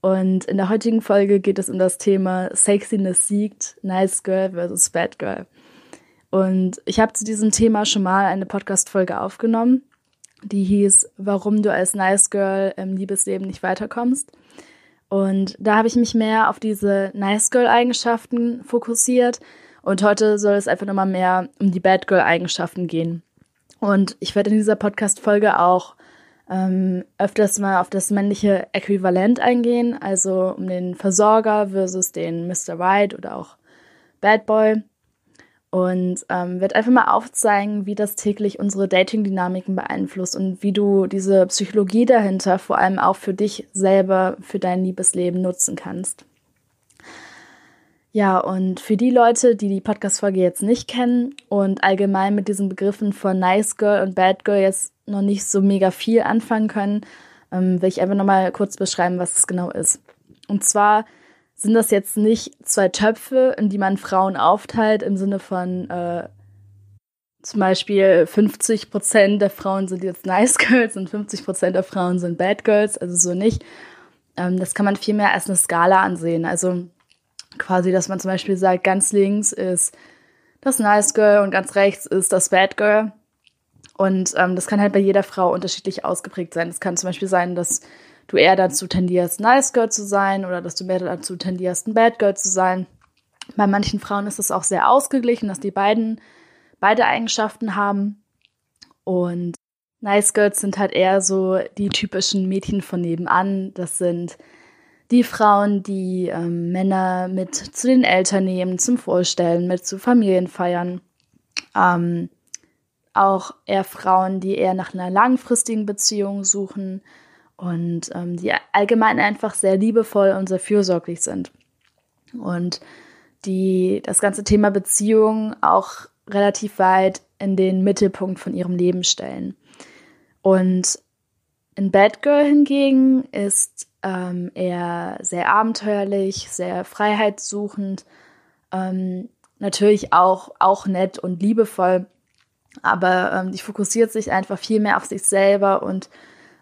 Und in der heutigen Folge geht es um das Thema Sexiness siegt, Nice Girl versus Bad Girl. Und ich habe zu diesem Thema schon mal eine Podcast-Folge aufgenommen, die hieß, warum du als Nice Girl im Liebesleben nicht weiterkommst. Und da habe ich mich mehr auf diese Nice Girl-Eigenschaften fokussiert. Und heute soll es einfach nochmal mehr um die Bad Girl-Eigenschaften gehen. Und ich werde in dieser Podcast-Folge auch ähm, öfters mal auf das männliche Äquivalent eingehen, also um den Versorger versus den Mr. Right oder auch Bad Boy. Und ähm, wird einfach mal aufzeigen, wie das täglich unsere Dating-Dynamiken beeinflusst und wie du diese Psychologie dahinter vor allem auch für dich selber, für dein Liebesleben nutzen kannst. Ja, und für die Leute, die die Podcast-Folge jetzt nicht kennen und allgemein mit diesen Begriffen von Nice Girl und Bad Girl jetzt noch nicht so mega viel anfangen können, ähm, will ich einfach nochmal kurz beschreiben, was es genau ist. Und zwar sind das jetzt nicht zwei Töpfe, in die man Frauen aufteilt, im Sinne von äh, zum Beispiel 50% der Frauen sind jetzt Nice Girls und 50% der Frauen sind Bad Girls, also so nicht. Ähm, das kann man vielmehr als eine Skala ansehen. Also quasi, dass man zum Beispiel sagt, ganz links ist das Nice Girl und ganz rechts ist das Bad Girl. Und ähm, das kann halt bei jeder Frau unterschiedlich ausgeprägt sein. Es kann zum Beispiel sein, dass du eher dazu tendierst, Nice Girl zu sein oder dass du mehr dazu tendierst, ein Bad Girl zu sein. Bei manchen Frauen ist es auch sehr ausgeglichen, dass die beiden beide Eigenschaften haben. Und Nice Girls sind halt eher so die typischen Mädchen von nebenan. Das sind die Frauen, die ähm, Männer mit zu den Eltern nehmen, zum Vorstellen, mit zu Familienfeiern. Ähm, auch eher Frauen, die eher nach einer langfristigen Beziehung suchen und ähm, die allgemein einfach sehr liebevoll und sehr fürsorglich sind. Und die das ganze Thema Beziehung auch relativ weit in den Mittelpunkt von ihrem Leben stellen. Und in Bad Girl hingegen ist ähm, eher sehr abenteuerlich, sehr freiheitssuchend, ähm, natürlich auch, auch nett und liebevoll, aber ähm, die fokussiert sich einfach viel mehr auf sich selber und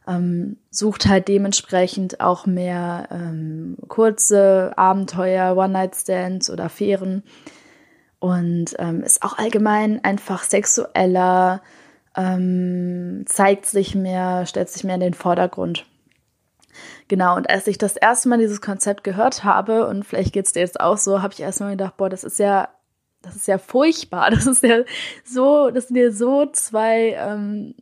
ähm, sucht halt dementsprechend auch mehr ähm, kurze Abenteuer, One-Night-Stands oder Affären und ähm, ist auch allgemein einfach sexueller, zeigt sich mehr, stellt sich mehr in den Vordergrund. Genau, und als ich das erste Mal dieses Konzept gehört habe, und vielleicht geht es dir jetzt auch so, habe ich erstmal gedacht, boah, das ist ja das ist ja furchtbar. Das ist ja so, das sind ja so zwei ähm,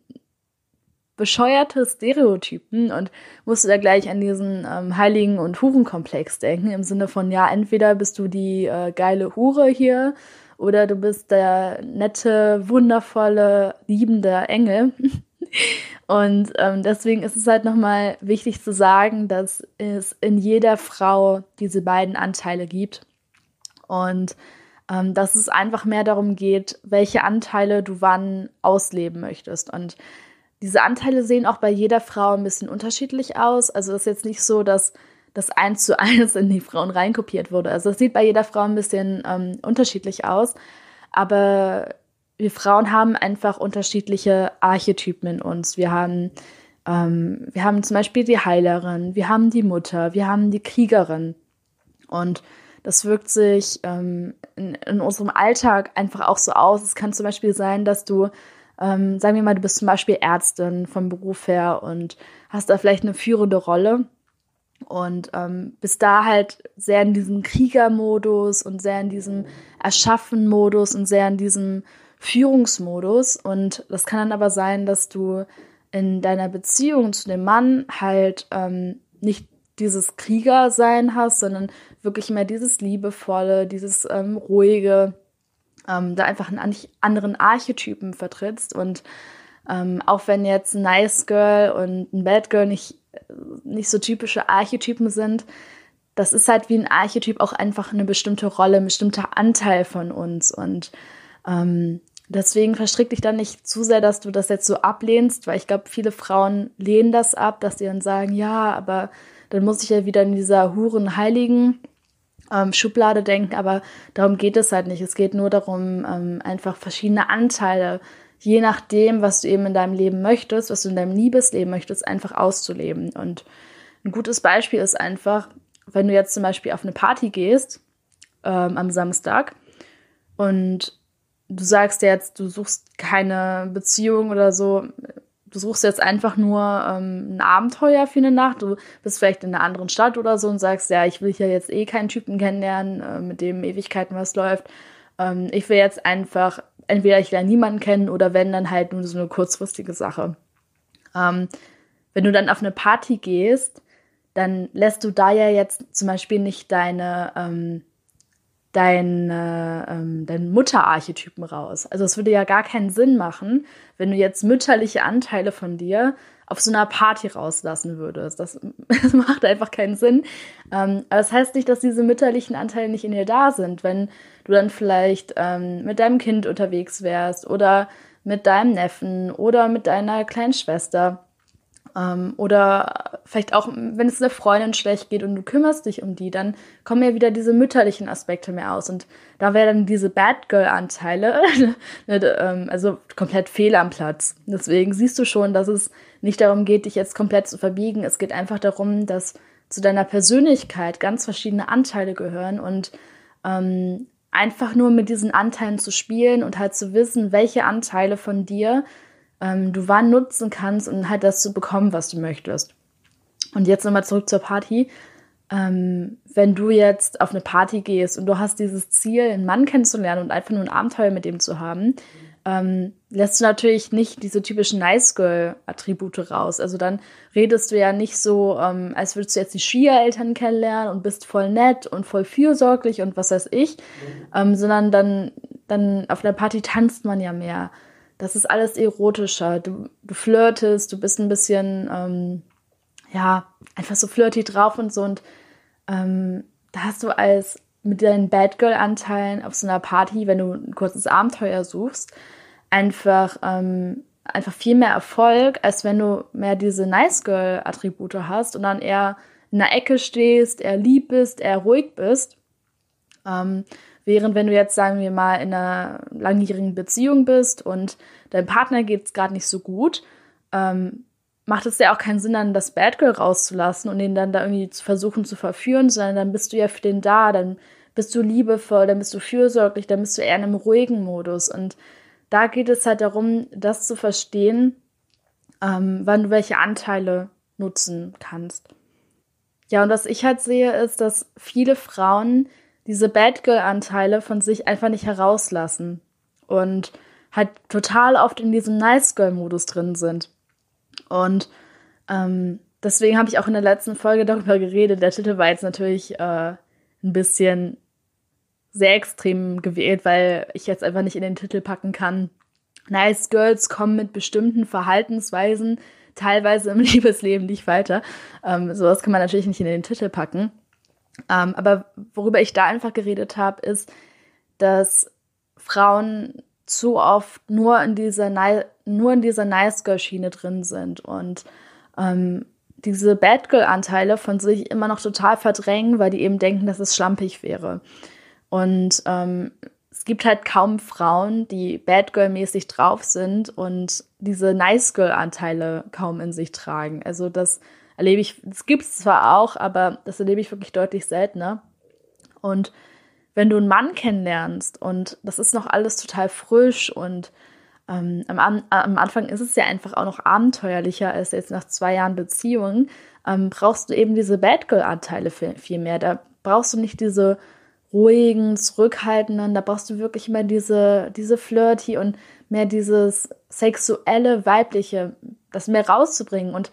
bescheuerte Stereotypen und musste da gleich an diesen ähm, Heiligen- und Hurenkomplex denken, im Sinne von, ja, entweder bist du die äh, geile Hure hier oder du bist der nette, wundervolle, liebende Engel. und ähm, deswegen ist es halt nochmal wichtig zu sagen, dass es in jeder Frau diese beiden Anteile gibt. Und ähm, dass es einfach mehr darum geht, welche Anteile du wann ausleben möchtest. Und diese Anteile sehen auch bei jeder Frau ein bisschen unterschiedlich aus. Also es ist jetzt nicht so, dass das eins zu eins in die Frauen reinkopiert wurde. Also es sieht bei jeder Frau ein bisschen ähm, unterschiedlich aus. Aber wir Frauen haben einfach unterschiedliche Archetypen in uns. Wir haben, ähm, wir haben zum Beispiel die Heilerin, wir haben die Mutter, wir haben die Kriegerin. Und das wirkt sich ähm, in, in, unserem Alltag einfach auch so aus. Es kann zum Beispiel sein, dass du, ähm, sagen wir mal, du bist zum Beispiel Ärztin vom Beruf her und hast da vielleicht eine führende Rolle und ähm, bist da halt sehr in diesem Kriegermodus und sehr in diesem Erschaffen-Modus und sehr in diesem Führungsmodus. Und das kann dann aber sein, dass du in deiner Beziehung zu dem Mann halt ähm, nicht dieses Kriegersein hast, sondern wirklich mehr dieses Liebevolle, dieses ähm, Ruhige, ähm, da einfach einen anderen Archetypen vertrittst. Und ähm, auch wenn jetzt ein Nice Girl und ein Bad Girl nicht, nicht so typische Archetypen sind, das ist halt wie ein Archetyp auch einfach eine bestimmte Rolle, ein bestimmter Anteil von uns. Und ähm, deswegen verstrick dich dann nicht zu sehr, dass du das jetzt so ablehnst, weil ich glaube, viele Frauen lehnen das ab, dass sie dann sagen, ja, aber dann muss ich ja wieder in dieser Huren-Heiligen ähm, Schublade denken, aber darum geht es halt nicht. Es geht nur darum, ähm, einfach verschiedene Anteile, je nachdem, was du eben in deinem Leben möchtest, was du in deinem Liebesleben möchtest, einfach auszuleben. Und ein gutes Beispiel ist einfach, wenn du jetzt zum Beispiel auf eine Party gehst ähm, am Samstag und du sagst jetzt, du suchst keine Beziehung oder so, du suchst jetzt einfach nur ähm, ein Abenteuer für eine Nacht, du bist vielleicht in einer anderen Stadt oder so und sagst, ja, ich will hier jetzt eh keinen Typen kennenlernen, äh, mit dem Ewigkeiten was läuft. Ähm, ich will jetzt einfach, entweder ich lerne niemanden kennen oder wenn, dann halt nur so eine kurzfristige Sache. Ähm, wenn du dann auf eine Party gehst, dann lässt du da ja jetzt zum Beispiel nicht deine ähm, deine, ähm, deinen Mutterarchetypen raus. Also es würde ja gar keinen Sinn machen, wenn du jetzt mütterliche Anteile von dir auf so einer Party rauslassen würdest. Das, das macht einfach keinen Sinn. Ähm, aber das heißt nicht, dass diese mütterlichen Anteile nicht in dir da sind. Wenn du dann vielleicht ähm, mit deinem Kind unterwegs wärst oder mit deinem Neffen oder mit deiner kleinen Schwester, ähm, oder vielleicht auch, wenn es einer Freundin schlecht geht und du kümmerst dich um die, dann kommen ja wieder diese mütterlichen Aspekte mehr aus. Und da wären dann diese Bad Girl-Anteile, ne, ähm, also komplett fehl am Platz. Deswegen siehst du schon, dass es nicht darum geht, dich jetzt komplett zu verbiegen. Es geht einfach darum, dass zu deiner Persönlichkeit ganz verschiedene Anteile gehören und ähm, einfach nur mit diesen Anteilen zu spielen und halt zu wissen, welche Anteile von dir ähm, du wann nutzen kannst und halt das zu bekommen, was du möchtest. Und jetzt nochmal zurück zur Party. Ähm, wenn du jetzt auf eine Party gehst und du hast dieses Ziel, einen Mann kennenzulernen und einfach nur ein Abenteuer mit dem zu haben, ähm, lässt du natürlich nicht diese typischen Nice Girl-Attribute raus. Also dann redest du ja nicht so, ähm, als würdest du jetzt die Schwiegereltern kennenlernen und bist voll nett und voll fürsorglich und was weiß ich, ähm, sondern dann, dann auf der Party tanzt man ja mehr das ist alles erotischer. Du, du flirtest, du bist ein bisschen, ähm, ja, einfach so flirty drauf und so. Und ähm, da hast du als mit deinen Bad Girl-Anteilen auf so einer Party, wenn du ein kurzes Abenteuer suchst, einfach, ähm, einfach viel mehr Erfolg, als wenn du mehr diese Nice Girl-Attribute hast und dann eher in der Ecke stehst, eher lieb bist, eher ruhig bist. Ähm, Während wenn du jetzt, sagen wir mal, in einer langjährigen Beziehung bist und deinem Partner geht es gerade nicht so gut, ähm, macht es ja auch keinen Sinn, dann das Bad Girl rauszulassen und ihn dann da irgendwie zu versuchen zu verführen, sondern dann bist du ja für den da, dann bist du liebevoll, dann bist du fürsorglich, dann bist du eher in einem ruhigen Modus. Und da geht es halt darum, das zu verstehen, ähm, wann du welche Anteile nutzen kannst. Ja, und was ich halt sehe, ist, dass viele Frauen diese Bad Girl-Anteile von sich einfach nicht herauslassen und halt total oft in diesem Nice Girl-Modus drin sind. Und ähm, deswegen habe ich auch in der letzten Folge darüber geredet. Der Titel war jetzt natürlich äh, ein bisschen sehr extrem gewählt, weil ich jetzt einfach nicht in den Titel packen kann. Nice Girls kommen mit bestimmten Verhaltensweisen teilweise im Liebesleben nicht weiter. Ähm, sowas kann man natürlich nicht in den Titel packen. Ähm, aber worüber ich da einfach geredet habe, ist, dass Frauen zu oft nur in dieser, nur in dieser Nice Girl Schiene drin sind und ähm, diese Bad Girl Anteile von sich immer noch total verdrängen, weil die eben denken, dass es schlampig wäre. Und ähm, es gibt halt kaum Frauen, die Bad Girl mäßig drauf sind und diese Nice Girl Anteile kaum in sich tragen. Also das erlebe ich, das gibt es zwar auch, aber das erlebe ich wirklich deutlich seltener. Und wenn du einen Mann kennenlernst und das ist noch alles total frisch und ähm, am, am, Anfang ist es ja einfach auch noch abenteuerlicher als jetzt nach zwei Jahren Beziehung, ähm, brauchst du eben diese Bad Girl-Anteile viel, viel mehr. Da brauchst du nicht diese ruhigen, zurückhaltenden, da brauchst du wirklich mehr diese, diese Flirty und mehr dieses sexuelle, weibliche, das mehr rauszubringen. Und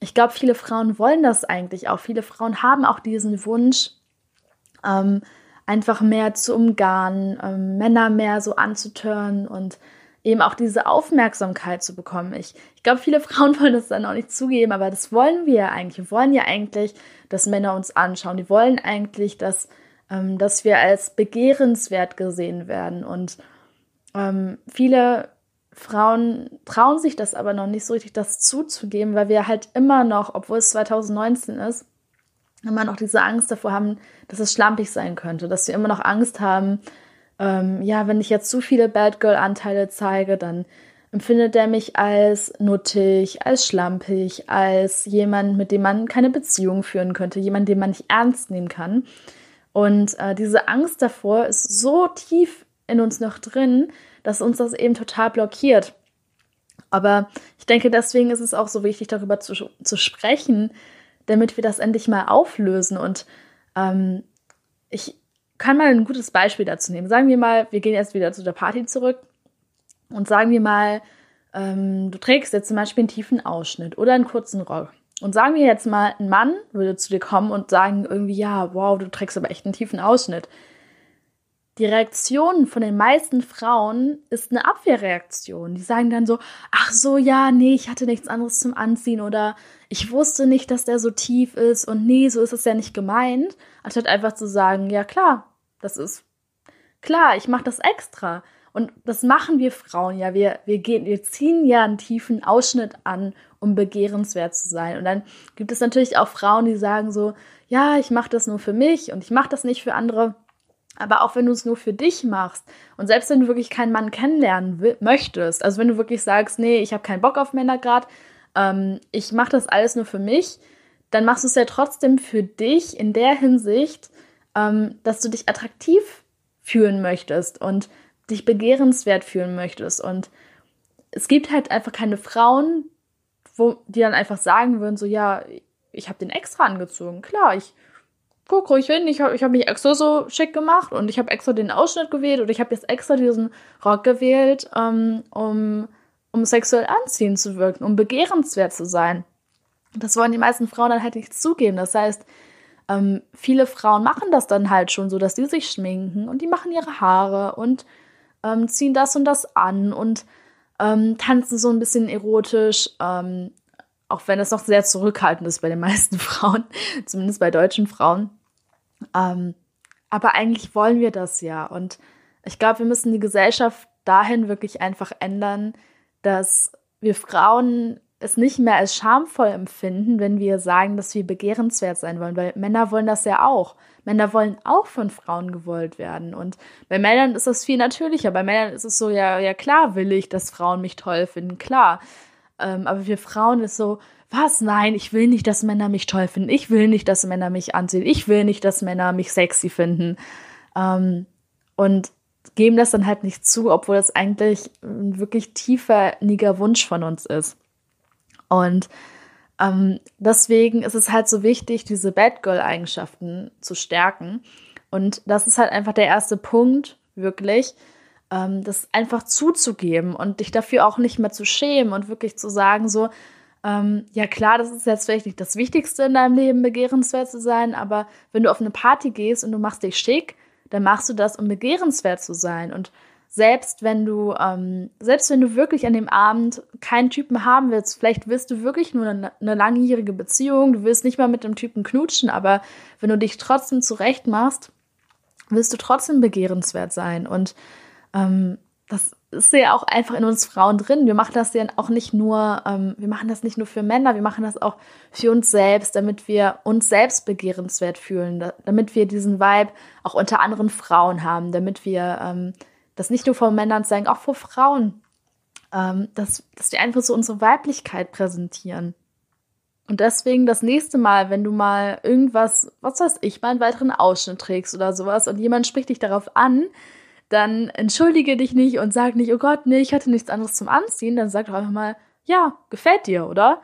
ich glaube, viele Frauen wollen das eigentlich auch. Viele Frauen haben auch diesen Wunsch, ähm, einfach mehr zu umgarnen, ähm, Männer mehr so anzutören. Und eben auch diese Aufmerksamkeit zu bekommen. Ich, ich glaube, viele Frauen wollen das dann auch nicht zugeben, aber das wollen wir ja eigentlich. Wir wollen ja eigentlich, dass Männer uns anschauen. Die wollen eigentlich, dass, ähm, dass wir als begehrenswert gesehen werden. Und ähm, viele Frauen trauen sich das aber noch nicht so richtig, das zuzugeben, weil wir halt immer noch, obwohl es 2019 ist, immer noch diese Angst davor haben, dass es schlampig sein könnte, dass wir immer noch Angst haben, ähm, ja, wenn ich jetzt zu viele Bad Girl-Anteile zeige, dann empfindet er mich als nuttig, als schlampig, als jemand, mit dem man keine Beziehung führen könnte, jemand, den man nicht ernst nehmen kann. Und äh, diese Angst davor ist so tief in uns noch drin, dass uns das eben total blockiert. Aber ich denke, deswegen ist es auch so wichtig, darüber zu, zu sprechen, damit wir das endlich mal auflösen. Und ähm, ich kann mal ein gutes Beispiel dazu nehmen. Sagen wir mal, wir gehen jetzt wieder zu der Party zurück und sagen wir mal, ähm, du trägst jetzt zum Beispiel einen tiefen Ausschnitt oder einen kurzen Rock. Und sagen wir jetzt mal, ein Mann würde zu dir kommen und sagen irgendwie, ja, wow, du trägst aber echt einen tiefen Ausschnitt. Die Reaktion von den meisten Frauen ist eine Abwehrreaktion. Die sagen dann so, ach so, ja, nee, ich hatte nichts anderes zum Anziehen oder ich wusste nicht, dass der so tief ist und nee, so ist es ja nicht gemeint, anstatt einfach zu sagen, ja klar, das ist klar, ich mache das extra. Und das machen wir Frauen ja. Wir, wir, gehen, wir ziehen ja einen tiefen Ausschnitt an, um begehrenswert zu sein. Und dann gibt es natürlich auch Frauen, die sagen so, ja, ich mache das nur für mich und ich mache das nicht für andere. Aber auch wenn du es nur für dich machst und selbst wenn du wirklich keinen Mann kennenlernen möchtest, also wenn du wirklich sagst, nee, ich habe keinen Bock auf Männer gerade, ähm, ich mache das alles nur für mich, dann machst du es ja trotzdem für dich in der Hinsicht, ähm, dass du dich attraktiv fühlen möchtest und dich begehrenswert fühlen möchtest. Und es gibt halt einfach keine Frauen, wo die dann einfach sagen würden, so ja, ich habe den extra angezogen. Klar, ich guck ruhig hin, ich habe ich hab mich extra so schick gemacht und ich habe extra den Ausschnitt gewählt oder ich habe jetzt extra diesen Rock gewählt, ähm, um um sexuell anziehend zu wirken, um begehrenswert zu sein. Das wollen die meisten Frauen dann halt nicht zugeben. Das heißt, ähm, viele Frauen machen das dann halt schon so, dass die sich schminken und die machen ihre Haare und ähm, ziehen das und das an und ähm, tanzen so ein bisschen erotisch, ähm, auch wenn es noch sehr zurückhaltend ist bei den meisten Frauen, zumindest bei deutschen Frauen. Ähm, aber eigentlich wollen wir das ja. Und ich glaube, wir müssen die Gesellschaft dahin wirklich einfach ändern, dass wir Frauen es nicht mehr als schamvoll empfinden, wenn wir sagen, dass wir begehrenswert sein wollen, weil Männer wollen das ja auch. Männer wollen auch von Frauen gewollt werden. Und bei Männern ist das viel natürlicher. Bei Männern ist es so, ja, ja klar will ich, dass Frauen mich toll finden, klar. Ähm, aber für Frauen ist so, was? Nein, ich will nicht, dass Männer mich toll finden. Ich will nicht, dass Männer mich ansehen. Ich will nicht, dass Männer mich sexy finden. Ähm, und geben das dann halt nicht zu, obwohl das eigentlich ein wirklich tiefer, niger Wunsch von uns ist. Und ähm, deswegen ist es halt so wichtig, diese Bad Girl-Eigenschaften zu stärken. Und das ist halt einfach der erste Punkt, wirklich, ähm, das einfach zuzugeben und dich dafür auch nicht mehr zu schämen und wirklich zu sagen, so, ähm, ja klar, das ist jetzt vielleicht nicht das Wichtigste in deinem Leben, begehrenswert zu sein, aber wenn du auf eine Party gehst und du machst dich schick, dann machst du das, um begehrenswert zu sein. Und selbst wenn du, ähm, selbst wenn du wirklich an dem Abend keinen Typen haben willst, vielleicht willst du wirklich nur eine, eine langjährige Beziehung, du willst nicht mal mit dem Typen knutschen, aber wenn du dich trotzdem zurecht machst, willst du trotzdem begehrenswert sein. Und ähm, das ist ja auch einfach in uns Frauen drin. Wir machen das ja auch nicht nur, ähm, wir machen das nicht nur für Männer, wir machen das auch für uns selbst, damit wir uns selbst begehrenswert fühlen, da, damit wir diesen Vibe auch unter anderen Frauen haben, damit wir ähm, das nicht nur vor Männern zeigen, auch vor Frauen, ähm, dass, dass wir einfach so unsere Weiblichkeit präsentieren. Und deswegen das nächste Mal, wenn du mal irgendwas, was weiß ich, mal einen weiteren Ausschnitt trägst oder sowas und jemand spricht dich darauf an, dann entschuldige dich nicht und sag nicht, oh Gott, nee, ich hatte nichts anderes zum Anziehen. Dann sag doch einfach mal, ja, gefällt dir, oder?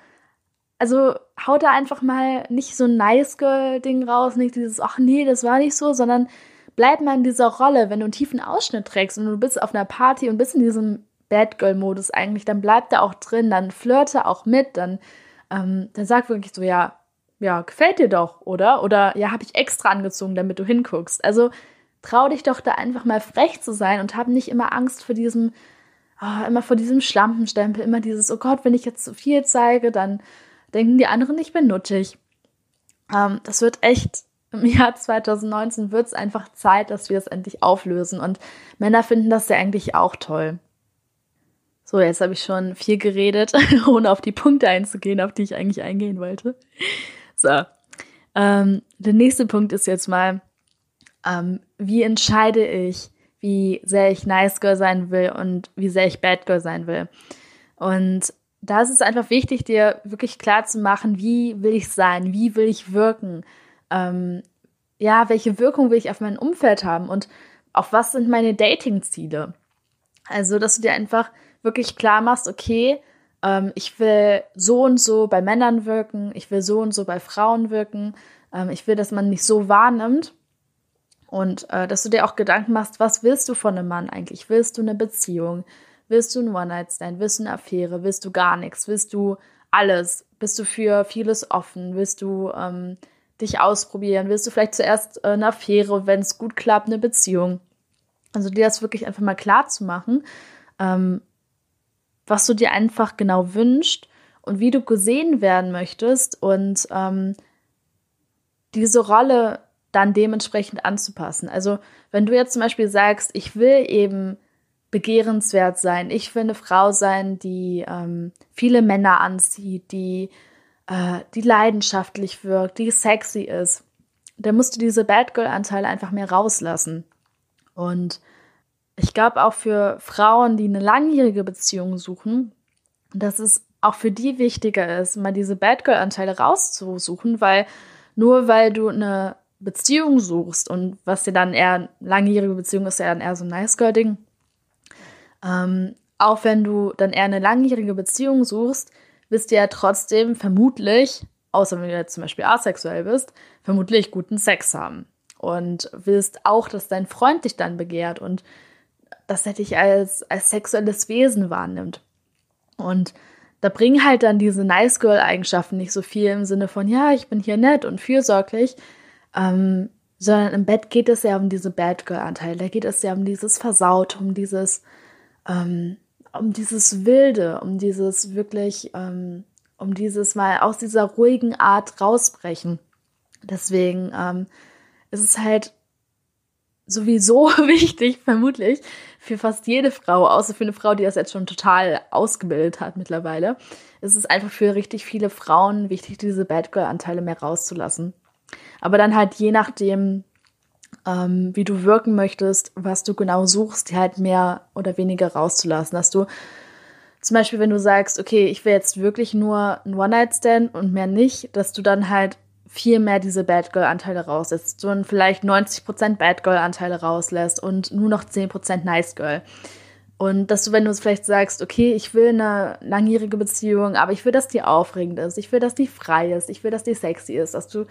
Also hau da einfach mal nicht so ein nice Girl-Ding raus, nicht dieses, ach nee, das war nicht so, sondern bleib mal in dieser Rolle. Wenn du einen tiefen Ausschnitt trägst und du bist auf einer Party und bist in diesem Bad Girl-Modus eigentlich, dann bleib da auch drin, dann flirte auch mit, dann, ähm, dann sag wirklich so, ja, ja, gefällt dir doch, oder? Oder ja, habe ich extra angezogen, damit du hinguckst. Also trau dich doch da einfach mal frech zu sein und hab nicht immer Angst vor diesem, oh, immer vor diesem Schlampenstempel, immer dieses, oh Gott, wenn ich jetzt zu viel zeige, dann denken die anderen, ich bin nuttig. Ähm, das wird echt, im Jahr 2019 wird es einfach Zeit, dass wir es endlich auflösen. Und Männer finden das ja eigentlich auch toll. So, jetzt habe ich schon viel geredet, ohne auf die Punkte einzugehen, auf die ich eigentlich eingehen wollte. So, ähm, der nächste Punkt ist jetzt mal, ähm, wie entscheide ich, wie sehr ich Nice Girl sein will und wie sehr ich Bad Girl sein will. Und da ist es einfach wichtig, dir wirklich klar zu machen, wie will ich sein, wie will ich wirken, ähm, ja, welche Wirkung will ich auf mein Umfeld haben und auf was sind meine Dating-Ziele. Also, dass du dir einfach wirklich klar machst, okay, ähm, ich will so und so bei Männern wirken, ich will so und so bei Frauen wirken, ähm, ich will, dass man mich so wahrnimmt und äh, dass du dir auch Gedanken machst, was willst du von einem Mann eigentlich? Willst du eine Beziehung? Willst du ein One-Night-Stand? Willst du eine Affäre? Willst du gar nichts? Willst du alles? Bist du für vieles offen? Willst du ähm, dich ausprobieren? Willst du vielleicht zuerst äh, eine Affäre, wenn es gut klappt, eine Beziehung? Also dir das wirklich einfach mal klar zu machen, ähm, was du dir einfach genau wünschst und wie du gesehen werden möchtest und ähm, diese Rolle dann dementsprechend anzupassen. Also wenn du jetzt zum Beispiel sagst, ich will eben begehrenswert sein, ich will eine Frau sein, die ähm, viele Männer anzieht, die, äh, die leidenschaftlich wirkt, die sexy ist, dann musst du diese Bad Girl-Anteile einfach mehr rauslassen. Und ich glaube auch für Frauen, die eine langjährige Beziehung suchen, dass es auch für die wichtiger ist, mal diese Bad Girl-Anteile rauszusuchen, weil nur weil du eine Beziehung suchst und was dir dann eher langjährige Beziehung ist, ja dann eher so ein Nice Girl-Ding. Ähm, auch wenn du dann eher eine langjährige Beziehung suchst, wirst du ja trotzdem vermutlich, außer wenn du jetzt zum Beispiel asexuell bist, vermutlich guten Sex haben. Und willst auch, dass dein Freund dich dann begehrt und dass er dich als, als sexuelles Wesen wahrnimmt. Und da bringen halt dann diese Nice Girl-Eigenschaften nicht so viel im Sinne von, ja, ich bin hier nett und fürsorglich, ähm, sondern im Bett geht es ja um diese Bad Girl-Anteile. Da geht es ja um dieses Versaut, um dieses, ähm, um dieses Wilde, um dieses wirklich, ähm, um dieses mal aus dieser ruhigen Art rausbrechen. Deswegen ähm, ist es halt sowieso wichtig, vermutlich, für fast jede Frau, außer für eine Frau, die das jetzt schon total ausgebildet hat mittlerweile, ist es einfach für richtig viele Frauen wichtig, diese Bad Girl-Anteile mehr rauszulassen. Aber dann halt je nachdem, ähm, wie du wirken möchtest, was du genau suchst, halt mehr oder weniger rauszulassen. Dass du zum Beispiel, wenn du sagst, okay, ich will jetzt wirklich nur ein One-Night-Stand und mehr nicht, dass du dann halt viel mehr diese Bad Girl-Anteile rauslässt. Du vielleicht 90% Bad Girl-Anteile rauslässt und nur noch 10% Nice Girl. Und dass du, wenn du vielleicht sagst, okay, ich will eine langjährige Beziehung, aber ich will, dass die aufregend ist, ich will, dass die frei ist, ich will, dass die sexy ist, dass du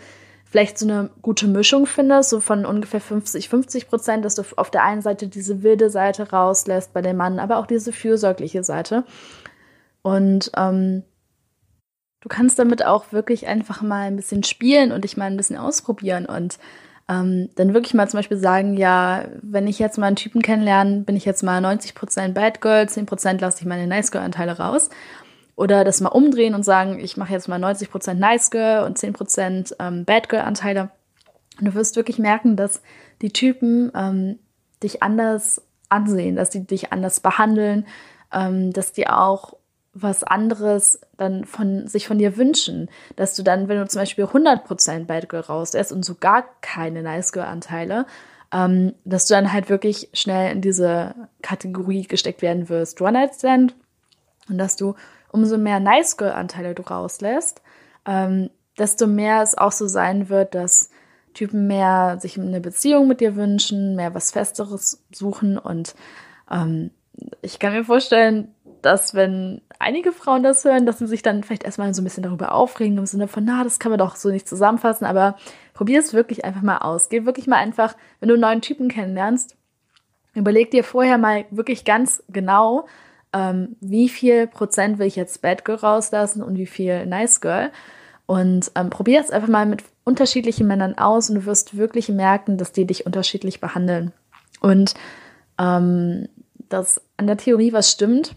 vielleicht so eine gute Mischung findest, so von ungefähr 50, 50 Prozent, dass du auf der einen Seite diese wilde Seite rauslässt bei dem Mann, aber auch diese fürsorgliche Seite. Und ähm, du kannst damit auch wirklich einfach mal ein bisschen spielen und dich mal ein bisschen ausprobieren und ähm, dann wirklich mal zum Beispiel sagen, ja, wenn ich jetzt mal einen Typen kennenlerne, bin ich jetzt mal 90% Bad Girl, 10% lasse ich meine Nice Girl Anteile raus. Oder das mal umdrehen und sagen, ich mache jetzt mal 90% Nice Girl und 10% ähm, Bad Girl Anteile. Und du wirst wirklich merken, dass die Typen ähm, dich anders ansehen, dass die dich anders behandeln, ähm, dass die auch was anderes dann von sich von dir wünschen, dass du dann, wenn du zum Beispiel 100% Bad Girl rauslässt und so gar keine Nice Girl Anteile, ähm, dass du dann halt wirklich schnell in diese Kategorie gesteckt werden wirst, One Night Stand. Und dass du umso mehr Nice Girl-Anteile du rauslässt, ähm, desto mehr es auch so sein wird, dass Typen mehr sich eine Beziehung mit dir wünschen, mehr was Festeres suchen. Und ähm, ich kann mir vorstellen, dass wenn einige Frauen das hören, dass sie sich dann vielleicht erstmal so ein bisschen darüber aufregen, im Sinne von, na, das kann man doch so nicht zusammenfassen, aber probier es wirklich einfach mal aus. Geh wirklich mal einfach, wenn du einen neuen Typen kennenlernst, überleg dir vorher mal wirklich ganz genau, ähm, wie viel Prozent will ich jetzt Bad Girl rauslassen und wie viel Nice Girl. Und ähm, probier es einfach mal mit unterschiedlichen Männern aus und du wirst wirklich merken, dass die dich unterschiedlich behandeln. Und ähm, dass an der Theorie was stimmt,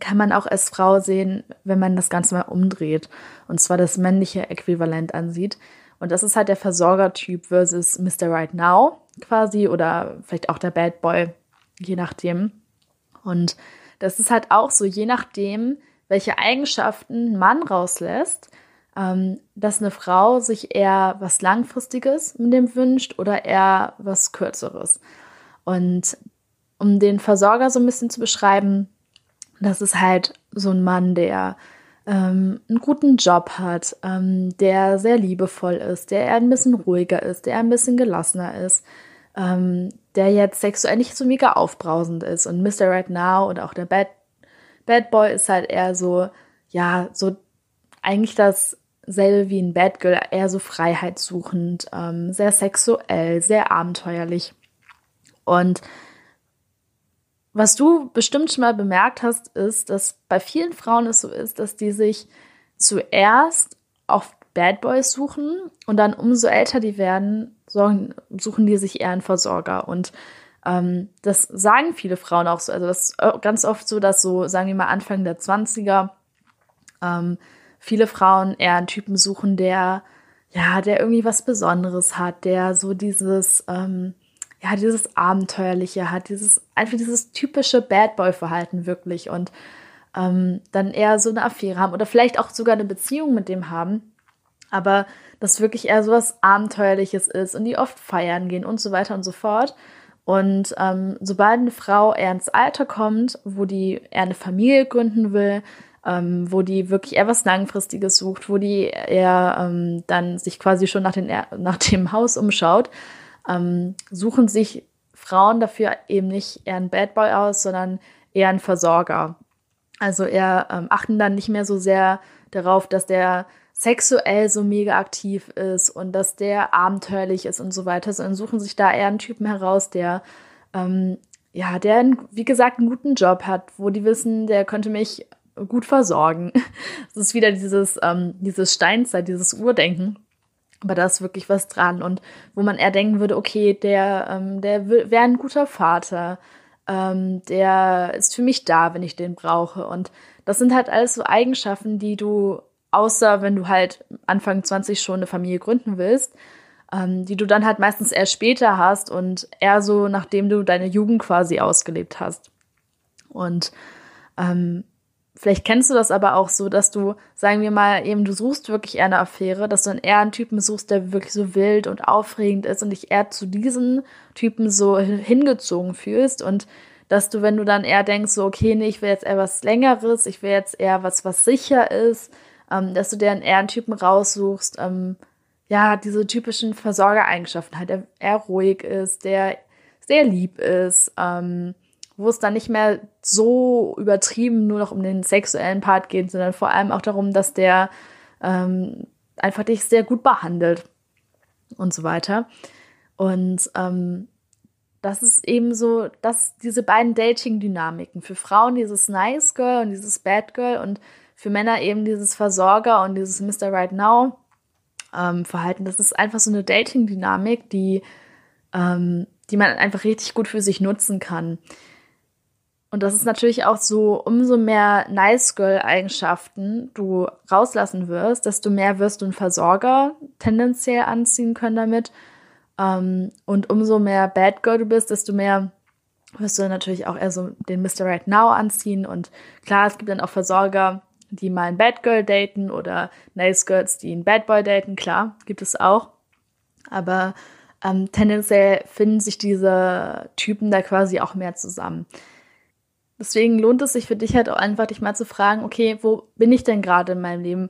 kann man auch als Frau sehen, wenn man das Ganze mal umdreht und zwar das männliche Äquivalent ansieht. Und das ist halt der Versorgertyp versus Mr. Right Now quasi oder vielleicht auch der Bad Boy, je nachdem. Und das ist halt auch so, je nachdem, welche Eigenschaften ein Mann rauslässt, ähm, dass eine Frau sich eher was Langfristiges mit dem wünscht oder eher was Kürzeres. Und um den Versorger so ein bisschen zu beschreiben, das ist halt so ein Mann, der ähm, einen guten Job hat, ähm, der sehr liebevoll ist, der ein bisschen ruhiger ist, der ein bisschen gelassener ist, ähm, der jetzt sexuell nicht so mega aufbrausend ist. Und Mr. Right Now und auch der Bad, Bad Boy ist halt eher so, ja, so eigentlich dasselbe wie ein Bad Girl, eher so freiheitssuchend, ähm, sehr sexuell, sehr abenteuerlich. Und was du bestimmt schon mal bemerkt hast, ist, dass bei vielen Frauen es so ist, dass die sich zuerst auf Bad Boys suchen und dann umso älter die werden, suchen die sich eher einen Versorger. Und ähm, das sagen viele Frauen auch so. Also das ist ganz oft so, dass so, sagen wir mal, Anfang der 20er ähm, viele Frauen eher einen Typen suchen, der, ja, der irgendwie was Besonderes hat, der so dieses, ähm, ja, dieses Abenteuerliche hat, dieses, einfach dieses typische Bad Boy-Verhalten wirklich und ähm, dann eher so eine Affäre haben oder vielleicht auch sogar eine Beziehung mit dem haben, aber das wirklich eher so was Abenteuerliches ist und die oft feiern gehen und so weiter und so fort. Und ähm, sobald eine Frau eher ins Alter kommt, wo die eher eine Familie gründen will, ähm, wo die wirklich eher was Langfristiges sucht, wo die eher ähm, dann sich quasi schon nach, den, nach dem Haus umschaut, ähm, suchen sich Frauen dafür eben nicht eher einen Bad Boy aus, sondern eher einen Versorger. Also eher ähm, achten dann nicht mehr so sehr darauf, dass der sexuell so mega aktiv ist und dass der abenteuerlich ist und so weiter, sondern suchen sich da eher einen Typen heraus, der ähm, ja, der, wie gesagt, einen guten Job hat, wo die wissen, der könnte mich gut versorgen. Es ist wieder dieses, ähm, dieses Steinzeit, dieses Urdenken. Aber da ist wirklich was dran. Und wo man eher denken würde, okay, der, ähm, der wäre ein guter Vater. Ähm, der ist für mich da, wenn ich den brauche. Und das sind halt alles so Eigenschaften, die du, außer wenn du halt Anfang 20 schon eine Familie gründen willst, ähm, die du dann halt meistens erst später hast und eher so, nachdem du deine Jugend quasi ausgelebt hast. Und ähm, Vielleicht kennst du das aber auch so, dass du, sagen wir mal, eben du suchst wirklich eher eine Affäre, dass du dann eher einen Typen suchst, der wirklich so wild und aufregend ist und dich eher zu diesen Typen so hingezogen fühlst und dass du, wenn du dann eher denkst, so, okay, nee, ich will jetzt eher was Längeres, ich will jetzt eher was, was sicher ist, ähm, dass du dir einen Typen raussuchst, ähm, ja, diese typischen Versorgereigenschaften halt, der eher ruhig ist, der sehr lieb ist, ähm, wo es dann nicht mehr so übertrieben nur noch um den sexuellen Part geht, sondern vor allem auch darum, dass der ähm, einfach dich sehr gut behandelt und so weiter. Und ähm, das ist eben so, dass diese beiden Dating-Dynamiken. Für Frauen dieses Nice Girl und dieses Bad Girl und für Männer eben dieses Versorger und dieses Mr. Right Now ähm, Verhalten. Das ist einfach so eine Dating-Dynamik, die, ähm, die man einfach richtig gut für sich nutzen kann. Und das ist natürlich auch so, umso mehr Nice Girl-Eigenschaften du rauslassen wirst, desto mehr wirst du einen Versorger tendenziell anziehen können damit. Ähm, und umso mehr Bad Girl du bist, desto mehr wirst du natürlich auch eher so den Mr. Right Now anziehen. Und klar, es gibt dann auch Versorger, die mal ein Bad Girl daten oder Nice Girls, die einen Bad Boy daten. Klar, gibt es auch. Aber ähm, tendenziell finden sich diese Typen da quasi auch mehr zusammen. Deswegen lohnt es sich für dich halt auch einfach, dich mal zu fragen, okay, wo bin ich denn gerade in meinem Leben?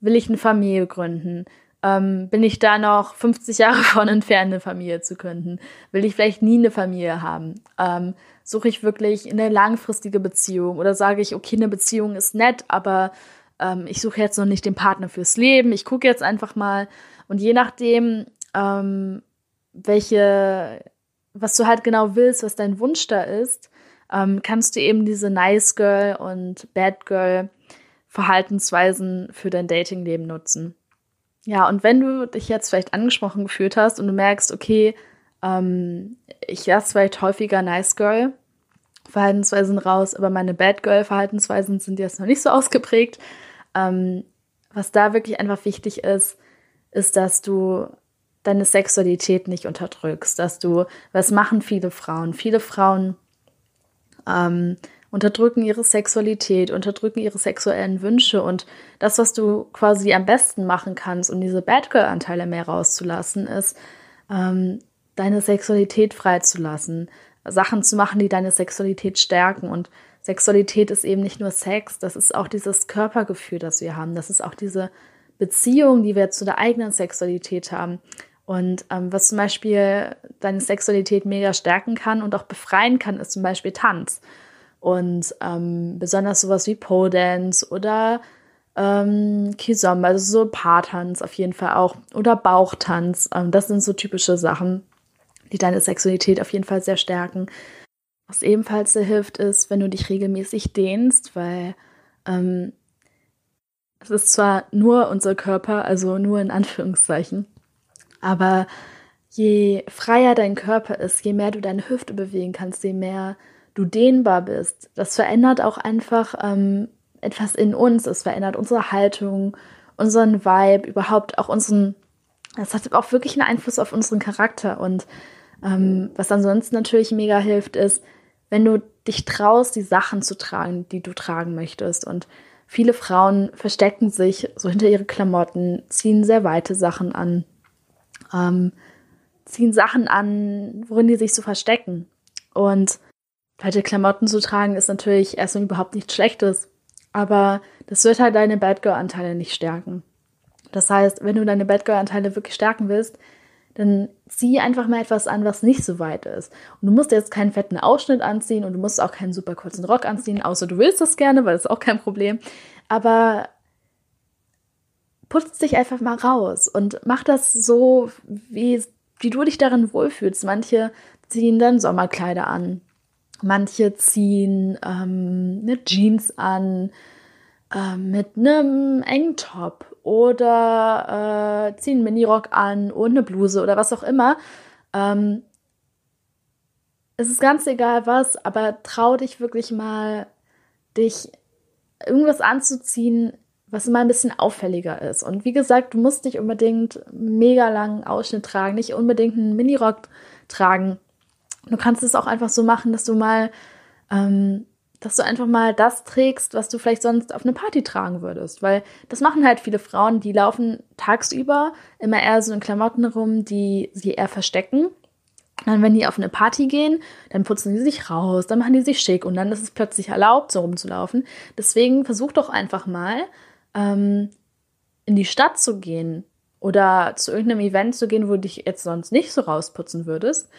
Will ich eine Familie gründen? Ähm, bin ich da noch 50 Jahre von entfernt, eine Familie zu gründen? Will ich vielleicht nie eine Familie haben? Ähm, suche ich wirklich eine langfristige Beziehung? Oder sage ich, okay, eine Beziehung ist nett, aber ähm, ich suche jetzt noch nicht den Partner fürs Leben. Ich gucke jetzt einfach mal. Und je nachdem, ähm, welche, was du halt genau willst, was dein Wunsch da ist, ähm, kannst du eben diese Nice Girl und Bad Girl Verhaltensweisen für dein Datingleben nutzen. Ja, und wenn du dich jetzt vielleicht angesprochen gefühlt hast und du merkst, okay, ähm, ich lasse vielleicht häufiger Nice Girl Verhaltensweisen raus, aber meine Bad Girl-Verhaltensweisen sind jetzt noch nicht so ausgeprägt. Ähm, was da wirklich einfach wichtig ist, ist, dass du deine Sexualität nicht unterdrückst, dass du, was machen viele Frauen? Viele Frauen ähm, unterdrücken ihre Sexualität, unterdrücken ihre sexuellen Wünsche und das, was du quasi am besten machen kannst, um diese Bad Girl-Anteile mehr rauszulassen, ist, ähm, deine Sexualität freizulassen, Sachen zu machen, die deine Sexualität stärken und Sexualität ist eben nicht nur Sex, das ist auch dieses Körpergefühl, das wir haben, das ist auch diese Beziehung, die wir zu der eigenen Sexualität haben. Und ähm, was zum Beispiel deine Sexualität mega stärken kann und auch befreien kann, ist zum Beispiel Tanz. Und ähm, besonders sowas wie Pole Dance oder ähm, Kizomba, also so Paartanz auf jeden Fall auch. Oder Bauchtanz. Ähm, das sind so typische Sachen, die deine Sexualität auf jeden Fall sehr stärken. Was ebenfalls sehr hilft, ist, wenn du dich regelmäßig dehnst, weil ähm, es ist zwar nur unser Körper, also nur in Anführungszeichen, aber je freier dein Körper ist, je mehr du deine Hüfte bewegen kannst, je mehr du dehnbar bist, das verändert auch einfach ähm, etwas in uns. Es verändert unsere Haltung, unseren Vibe, überhaupt auch unseren. Es hat auch wirklich einen Einfluss auf unseren Charakter. Und ähm, was ansonsten natürlich mega hilft, ist, wenn du dich traust, die Sachen zu tragen, die du tragen möchtest. Und viele Frauen verstecken sich so hinter ihre Klamotten, ziehen sehr weite Sachen an ähm, ziehen Sachen an, worin die sich so verstecken. Und weite Klamotten zu tragen ist natürlich erstmal überhaupt nichts Schlechtes. Aber das wird halt deine Bad Girl-Anteile nicht stärken. Das heißt, wenn du deine Bad Girl-Anteile wirklich stärken willst, dann zieh einfach mal etwas an, was nicht so weit ist. Und du musst jetzt keinen fetten Ausschnitt anziehen und du musst auch keinen super kurzen Rock anziehen, außer du willst das gerne, weil das ist auch kein Problem. Aber putz dich einfach mal raus und mach das so, wie, wie du dich darin wohlfühlst. Manche ziehen dann Sommerkleider an, manche ziehen ähm, eine Jeans an äh, mit einem engen Top oder äh, ziehen einen Minirock an und eine Bluse oder was auch immer. Ähm, es ist ganz egal was, aber trau dich wirklich mal, dich irgendwas anzuziehen, was immer ein bisschen auffälliger ist. Und wie gesagt, du musst nicht unbedingt mega langen Ausschnitt tragen, nicht unbedingt einen Minirock tragen. Du kannst es auch einfach so machen, dass du mal, ähm, dass du einfach mal das trägst, was du vielleicht sonst auf eine Party tragen würdest. Weil das machen halt viele Frauen, die laufen tagsüber immer eher so in Klamotten rum, die sie eher verstecken. dann, wenn die auf eine Party gehen, dann putzen die sich raus, dann machen die sich schick und dann ist es plötzlich erlaubt, so rumzulaufen. Deswegen versuch doch einfach mal, ähm, in die Stadt zu gehen oder zu irgendeinem Event zu gehen, wo du dich jetzt sonst nicht so rausputzen würdest.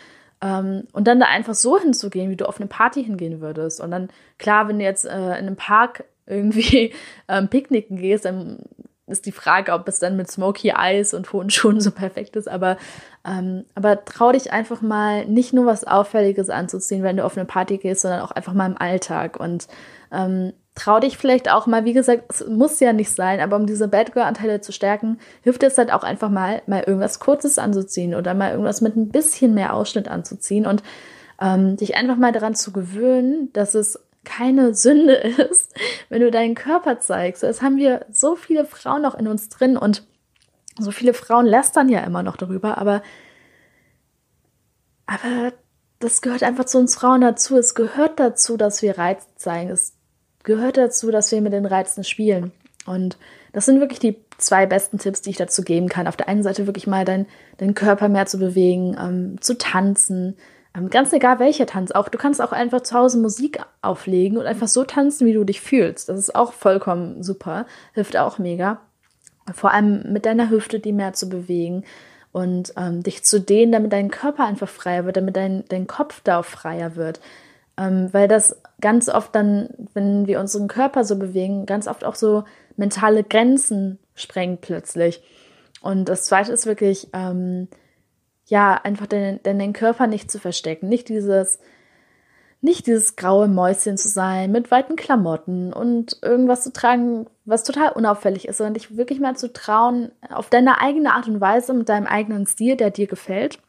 Ähm, und dann da einfach so hinzugehen, wie du auf eine Party hingehen würdest. Und dann, klar, wenn du jetzt äh, in einem Park irgendwie ähm, picknicken gehst, dann ist die Frage, ob es dann mit Smoky Eyes und hohen Schuhen so perfekt ist. Aber, ähm, aber trau dich einfach mal nicht nur was Auffälliges anzuziehen, wenn du auf eine Party gehst, sondern auch einfach mal im Alltag. Und ähm, trau dich vielleicht auch mal, wie gesagt, es muss ja nicht sein, aber um diese Bad Girl-Anteile zu stärken, hilft es halt auch einfach mal, mal irgendwas Kurzes anzuziehen oder mal irgendwas mit ein bisschen mehr Ausschnitt anzuziehen und ähm, dich einfach mal daran zu gewöhnen, dass es keine Sünde ist, wenn du deinen Körper zeigst. Das haben wir so viele Frauen noch in uns drin und so viele Frauen lästern ja immer noch darüber, aber, aber das gehört einfach zu uns Frauen dazu. Es gehört dazu, dass wir Reiz zeigen. Es gehört dazu, dass wir mit den Reizen spielen. Und das sind wirklich die zwei besten Tipps, die ich dazu geben kann. Auf der einen Seite wirklich mal deinen dein Körper mehr zu bewegen, ähm, zu tanzen. Ähm, ganz egal welcher Tanz. Auch du kannst auch einfach zu Hause Musik auflegen und einfach so tanzen, wie du dich fühlst. Das ist auch vollkommen super. Hilft auch mega. Vor allem mit deiner Hüfte die mehr zu bewegen und ähm, dich zu dehnen, damit dein Körper einfach freier wird, damit dein, dein Kopf da auch freier wird. Ähm, weil das ganz oft dann, wenn wir unseren Körper so bewegen, ganz oft auch so mentale Grenzen sprengt plötzlich. Und das zweite ist wirklich, ähm, ja, einfach den, den Körper nicht zu verstecken. Nicht dieses, nicht dieses graue Mäuschen zu sein mit weiten Klamotten und irgendwas zu tragen, was total unauffällig ist, sondern dich wirklich mal zu trauen, auf deine eigene Art und Weise, mit deinem eigenen Stil, der dir gefällt,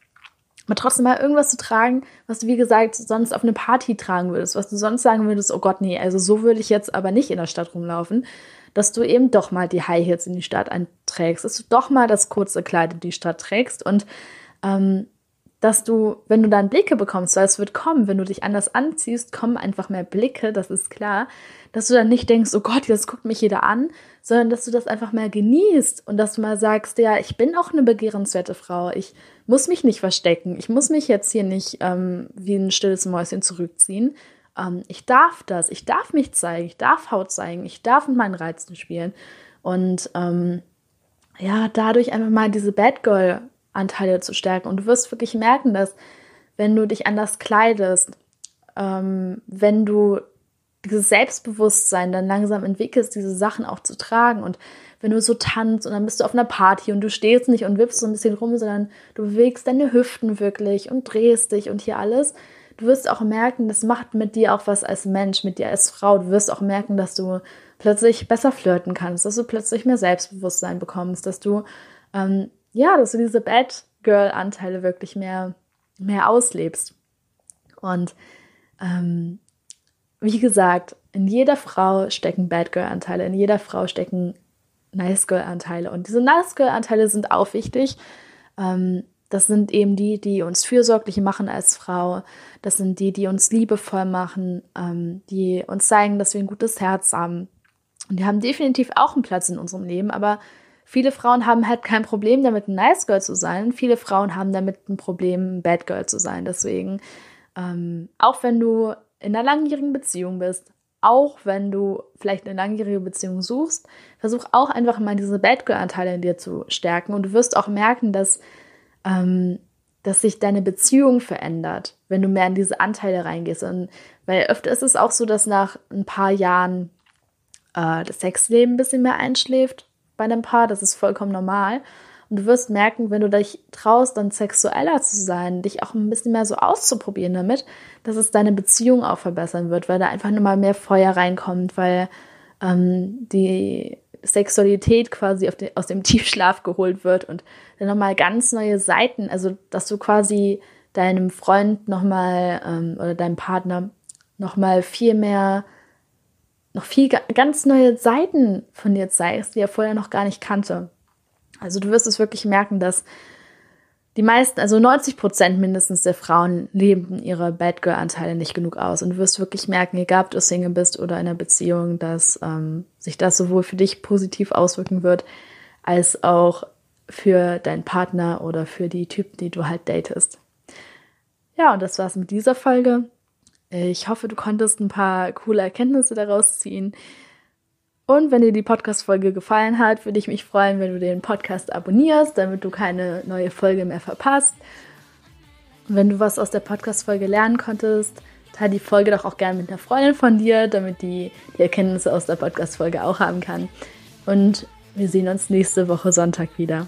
aber trotzdem mal irgendwas zu tragen, was du, wie gesagt, sonst auf eine Party tragen würdest, was du sonst sagen würdest, oh Gott, nee, also so würde ich jetzt aber nicht in der Stadt rumlaufen, dass du eben doch mal die High Heels in die Stadt einträgst, dass du doch mal das kurze Kleid in die Stadt trägst und ähm, dass du, wenn du dann Blicke bekommst, weil es wird kommen, wenn du dich anders anziehst, kommen einfach mehr Blicke, das ist klar, dass du dann nicht denkst, oh Gott, jetzt guckt mich jeder an, sondern dass du das einfach mal genießt und dass du mal sagst, ja, ich bin auch eine begehrenswerte Frau, ich muss mich nicht verstecken, ich muss mich jetzt hier nicht ähm, wie ein stilles Mäuschen zurückziehen. Ähm, ich darf das, ich darf mich zeigen, ich darf Haut zeigen, ich darf mit meinen Reizen spielen und ähm, ja, dadurch einfach mal diese Bad Girl Anteile zu stärken. Und du wirst wirklich merken, dass wenn du dich anders kleidest, ähm, wenn du dieses Selbstbewusstsein dann langsam entwickelst, diese Sachen auch zu tragen. Und wenn du so tanzt und dann bist du auf einer Party und du stehst nicht und wippst so ein bisschen rum, sondern du bewegst deine Hüften wirklich und drehst dich und hier alles. Du wirst auch merken, das macht mit dir auch was als Mensch, mit dir als Frau. Du wirst auch merken, dass du plötzlich besser flirten kannst, dass du plötzlich mehr Selbstbewusstsein bekommst, dass du ähm, ja, dass du diese Bad Girl-Anteile wirklich mehr, mehr auslebst. Und ähm, wie gesagt, in jeder Frau stecken Bad Girl-Anteile, in jeder Frau stecken Nice Girl-Anteile. Und diese Nice Girl-Anteile sind auch wichtig. Ähm, das sind eben die, die uns fürsorglich machen als Frau. Das sind die, die uns liebevoll machen, ähm, die uns zeigen, dass wir ein gutes Herz haben. Und die haben definitiv auch einen Platz in unserem Leben, aber Viele Frauen haben halt kein Problem damit, ein Nice Girl zu sein. Viele Frauen haben damit ein Problem, ein Bad Girl zu sein. Deswegen, ähm, auch wenn du in einer langjährigen Beziehung bist, auch wenn du vielleicht eine langjährige Beziehung suchst, versuch auch einfach mal diese Bad Girl-Anteile in dir zu stärken. Und du wirst auch merken, dass, ähm, dass sich deine Beziehung verändert, wenn du mehr in diese Anteile reingehst. Und weil öfter ist es auch so, dass nach ein paar Jahren äh, das Sexleben ein bisschen mehr einschläft bei einem Paar, das ist vollkommen normal. Und du wirst merken, wenn du dich traust, dann sexueller zu sein, dich auch ein bisschen mehr so auszuprobieren damit, dass es deine Beziehung auch verbessern wird, weil da einfach nochmal mehr Feuer reinkommt, weil ähm, die Sexualität quasi den, aus dem Tiefschlaf geholt wird und dann nochmal ganz neue Seiten, also dass du quasi deinem Freund nochmal ähm, oder deinem Partner nochmal viel mehr noch viel ganz neue Seiten von dir zeigst, die er vorher noch gar nicht kannte. Also du wirst es wirklich merken, dass die meisten, also 90 Prozent mindestens der Frauen leben ihre Bad Girl-Anteile nicht genug aus. Und du wirst wirklich merken, egal ob du Single bist oder in einer Beziehung, dass ähm, sich das sowohl für dich positiv auswirken wird, als auch für deinen Partner oder für die Typen, die du halt datest. Ja, und das war's mit dieser Folge. Ich hoffe, du konntest ein paar coole Erkenntnisse daraus ziehen. Und wenn dir die Podcast-Folge gefallen hat, würde ich mich freuen, wenn du den Podcast abonnierst, damit du keine neue Folge mehr verpasst. Und wenn du was aus der Podcast-Folge lernen konntest, teile die Folge doch auch gerne mit einer Freundin von dir, damit die die Erkenntnisse aus der Podcast-Folge auch haben kann. Und wir sehen uns nächste Woche Sonntag wieder.